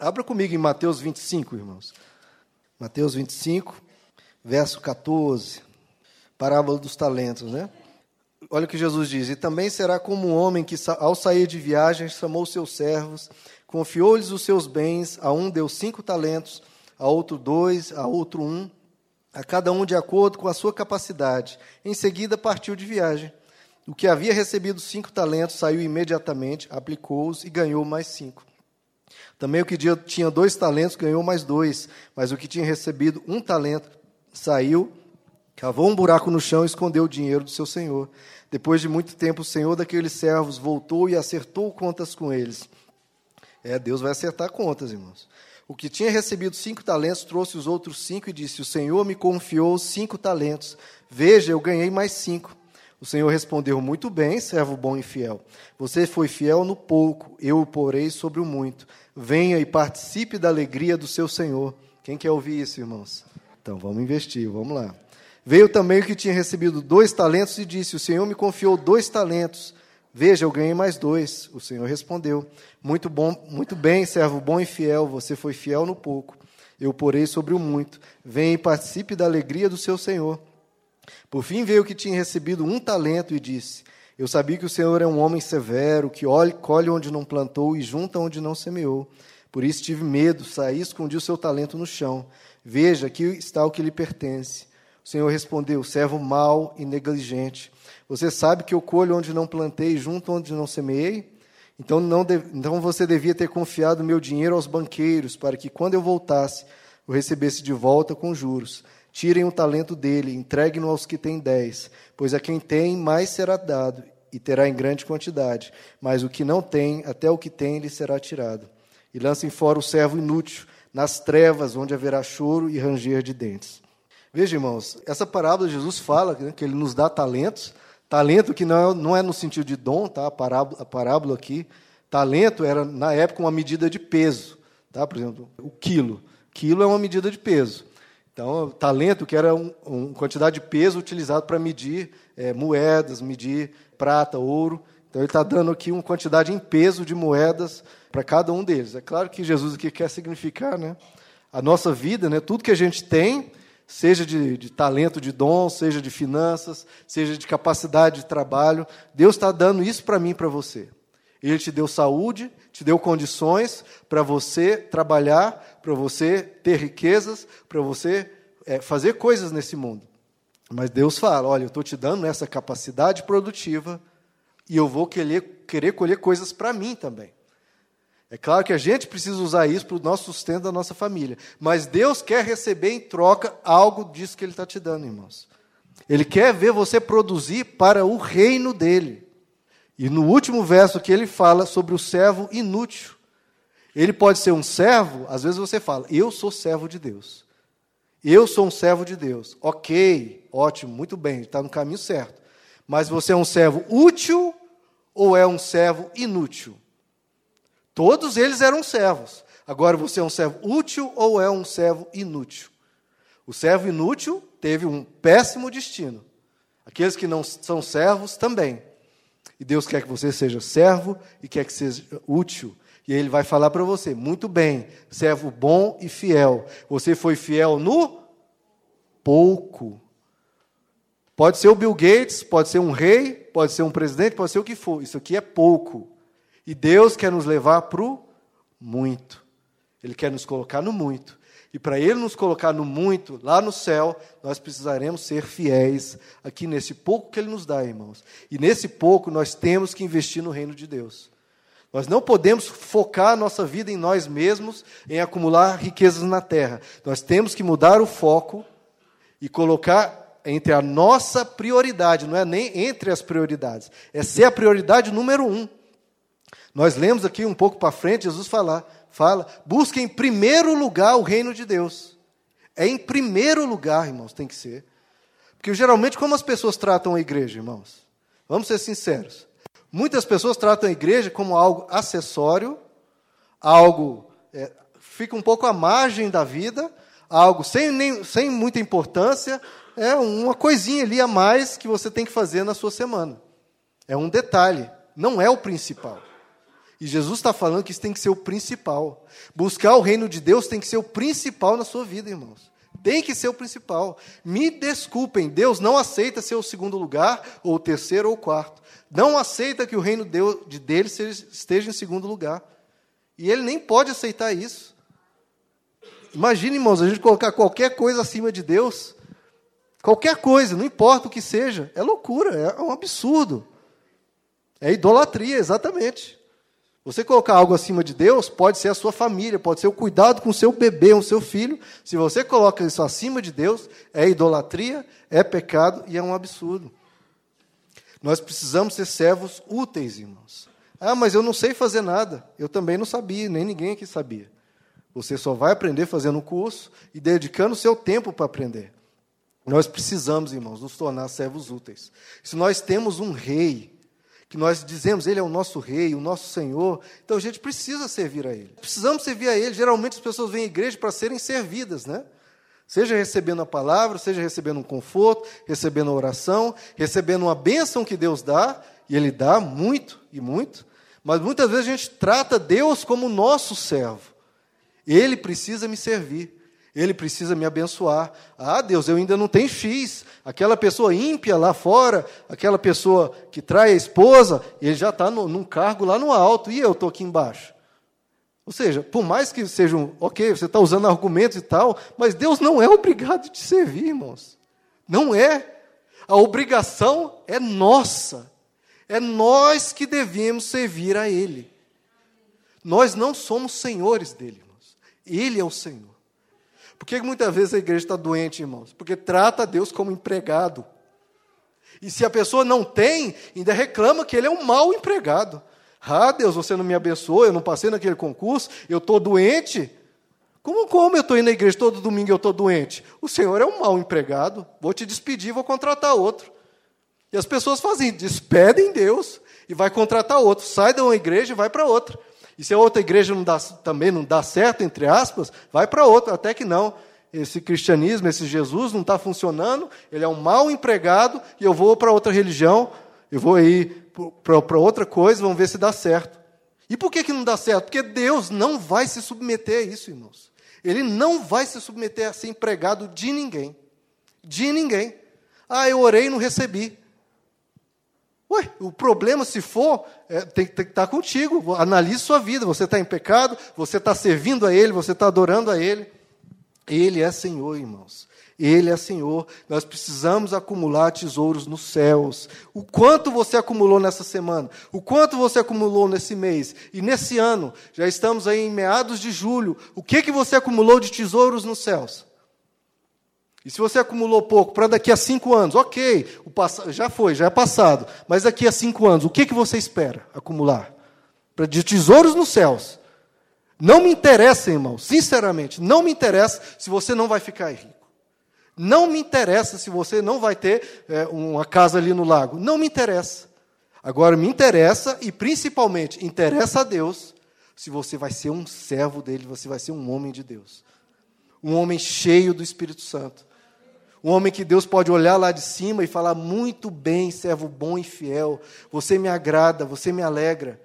Abra comigo em Mateus 25, irmãos. Mateus 25, verso 14. Parábola dos talentos, né? Olha o que Jesus diz: E também será como um homem que, ao sair de viagem, chamou seus servos, confiou-lhes os seus bens, a um deu cinco talentos, a outro dois, a outro um, a cada um de acordo com a sua capacidade. Em seguida, partiu de viagem. O que havia recebido cinco talentos saiu imediatamente, aplicou-os e ganhou mais cinco. Também o que tinha dois talentos ganhou mais dois, mas o que tinha recebido um talento saiu, cavou um buraco no chão e escondeu o dinheiro do seu senhor. Depois de muito tempo, o senhor daqueles servos voltou e acertou contas com eles. É, Deus vai acertar contas, irmãos. O que tinha recebido cinco talentos trouxe os outros cinco e disse: O Senhor me confiou cinco talentos. Veja, eu ganhei mais cinco. O Senhor respondeu: Muito bem, servo bom e fiel. Você foi fiel no pouco, eu o porei sobre o muito. Venha e participe da alegria do seu Senhor. Quem quer ouvir isso, irmãos? Então vamos investir, vamos lá. Veio também o que tinha recebido dois talentos e disse: O Senhor me confiou dois talentos. Veja, eu ganhei mais dois. O Senhor respondeu: Muito bom, muito bem, servo bom e fiel. Você foi fiel no pouco. Eu porei sobre o muito. Venha e participe da alegria do seu Senhor. Por fim veio o que tinha recebido um talento e disse: eu sabia que o Senhor é um homem severo, que olhe, colhe onde não plantou e junta onde não semeou. Por isso tive medo, saí e escondi o seu talento no chão. Veja, aqui está o que lhe pertence. O Senhor respondeu: servo mau e negligente. Você sabe que eu colho onde não plantei e junto onde não semeei? Então, não de... então você devia ter confiado meu dinheiro aos banqueiros, para que quando eu voltasse, eu recebesse de volta com juros. Tirem o talento dele, entreguem-no aos que têm dez, pois a quem tem, mais será dado, e terá em grande quantidade. Mas o que não tem, até o que tem, lhe será tirado. E lancem fora o servo inútil, nas trevas, onde haverá choro e ranger de dentes. Veja, irmãos, essa parábola Jesus fala né, que ele nos dá talentos, talento que não é, não é no sentido de dom, tá? a, parábola, a parábola aqui. Talento era, na época, uma medida de peso. Tá? Por exemplo, o quilo. Quilo é uma medida de peso. Então, talento, que era uma um quantidade de peso utilizado para medir é, moedas, medir prata, ouro. Então, ele está dando aqui uma quantidade em peso de moedas para cada um deles. É claro que Jesus aqui quer significar né, a nossa vida, né, tudo que a gente tem, seja de, de talento, de dom, seja de finanças, seja de capacidade de trabalho, Deus está dando isso para mim e para você. Ele te deu saúde, te deu condições para você trabalhar, para você ter riquezas, para você é, fazer coisas nesse mundo. Mas Deus fala: olha, eu estou te dando essa capacidade produtiva e eu vou querer, querer colher coisas para mim também. É claro que a gente precisa usar isso para o nosso sustento da nossa família. Mas Deus quer receber em troca algo disso que Ele está te dando, irmãos. Ele quer ver você produzir para o reino dele. E no último verso que ele fala sobre o servo inútil. Ele pode ser um servo, às vezes você fala, eu sou servo de Deus. Eu sou um servo de Deus. Ok, ótimo, muito bem, está no caminho certo. Mas você é um servo útil ou é um servo inútil? Todos eles eram servos. Agora você é um servo útil ou é um servo inútil? O servo inútil teve um péssimo destino. Aqueles que não são servos também. E Deus quer que você seja servo e quer que seja útil. E ele vai falar para você: muito bem, servo bom e fiel. Você foi fiel no pouco. Pode ser o Bill Gates, pode ser um rei, pode ser um presidente, pode ser o que for. Isso aqui é pouco. E Deus quer nos levar para o muito. Ele quer nos colocar no muito. E para Ele nos colocar no muito, lá no céu, nós precisaremos ser fiéis aqui nesse pouco que Ele nos dá, irmãos. E nesse pouco nós temos que investir no reino de Deus. Nós não podemos focar a nossa vida em nós mesmos, em acumular riquezas na terra. Nós temos que mudar o foco e colocar entre a nossa prioridade, não é nem entre as prioridades, é ser a prioridade número um. Nós lemos aqui um pouco para frente Jesus falar fala, busque em primeiro lugar o reino de Deus. É em primeiro lugar, irmãos, tem que ser. Porque geralmente, como as pessoas tratam a igreja, irmãos? Vamos ser sinceros. Muitas pessoas tratam a igreja como algo acessório, algo é, fica um pouco à margem da vida, algo sem, nem, sem muita importância, é uma coisinha ali a mais que você tem que fazer na sua semana. É um detalhe, não é o principal. E Jesus está falando que isso tem que ser o principal. Buscar o reino de Deus tem que ser o principal na sua vida, irmãos. Tem que ser o principal. Me desculpem, Deus não aceita ser o segundo lugar, ou o terceiro ou o quarto. Não aceita que o reino de dele esteja em segundo lugar. E ele nem pode aceitar isso. Imagine, irmãos, a gente colocar qualquer coisa acima de Deus. Qualquer coisa, não importa o que seja. É loucura, é um absurdo. É idolatria, exatamente. Você colocar algo acima de Deus pode ser a sua família, pode ser o cuidado com o seu bebê, o seu filho. Se você coloca isso acima de Deus, é idolatria, é pecado e é um absurdo. Nós precisamos ser servos úteis, irmãos. Ah, mas eu não sei fazer nada. Eu também não sabia, nem ninguém aqui sabia. Você só vai aprender fazendo um curso e dedicando o seu tempo para aprender. Nós precisamos, irmãos, nos tornar servos úteis. Se nós temos um rei, que nós dizemos ele é o nosso rei, o nosso Senhor, então a gente precisa servir a ele. Precisamos servir a ele. Geralmente as pessoas vêm à igreja para serem servidas, né? Seja recebendo a palavra, seja recebendo um conforto, recebendo a oração, recebendo uma bênção que Deus dá, e Ele dá muito e muito, mas muitas vezes a gente trata Deus como nosso servo. Ele precisa me servir. Ele precisa me abençoar. Ah, Deus, eu ainda não tenho X. Aquela pessoa ímpia lá fora, aquela pessoa que trai a esposa, ele já está num cargo lá no alto e eu estou aqui embaixo. Ou seja, por mais que sejam, ok, você está usando argumentos e tal, mas Deus não é obrigado a te servir, irmãos. Não é. A obrigação é nossa. É nós que devemos servir a Ele. Nós não somos senhores dele, irmãos. Ele é o Senhor. Por que muitas vezes a igreja está doente, irmãos? Porque trata Deus como empregado. E se a pessoa não tem, ainda reclama que ele é um mau empregado. Ah, Deus, você não me abençoou, eu não passei naquele concurso, eu estou doente. Como, como eu estou indo na igreja todo domingo e eu estou doente? O Senhor é um mau empregado, vou te despedir, vou contratar outro. E as pessoas fazem, despedem Deus e vai contratar outro. Sai de uma igreja e vai para outra. E se a outra igreja não dá, também não dá certo, entre aspas, vai para outra, até que não. Esse cristianismo, esse Jesus não está funcionando, ele é um mau empregado e eu vou para outra religião, eu vou ir para outra coisa, vamos ver se dá certo. E por que, que não dá certo? Porque Deus não vai se submeter a isso, irmãos. Ele não vai se submeter a ser empregado de ninguém. De ninguém. Ah, eu orei e não recebi. Ué, o problema, se for, é, tem, tem, que estar contigo. Analise sua vida. Você está em pecado, você está servindo a Ele, você está adorando a Ele. Ele é Senhor, irmãos. Ele é Senhor. Nós precisamos acumular tesouros nos céus. O quanto você acumulou nessa semana? O quanto você acumulou nesse mês? E nesse ano? Já estamos aí em meados de julho. O que, que você acumulou de tesouros nos céus? E se você acumulou pouco para daqui a cinco anos, ok, já foi, já é passado. Mas daqui a cinco anos, o que, que você espera acumular? De tesouros nos céus. Não me interessa, irmão, sinceramente, não me interessa se você não vai ficar rico. Não me interessa se você não vai ter é, uma casa ali no lago. Não me interessa. Agora, me interessa, e principalmente interessa a Deus, se você vai ser um servo dele, você vai ser um homem de Deus. Um homem cheio do Espírito Santo um homem que Deus pode olhar lá de cima e falar: Muito bem, servo bom e fiel, você me agrada, você me alegra.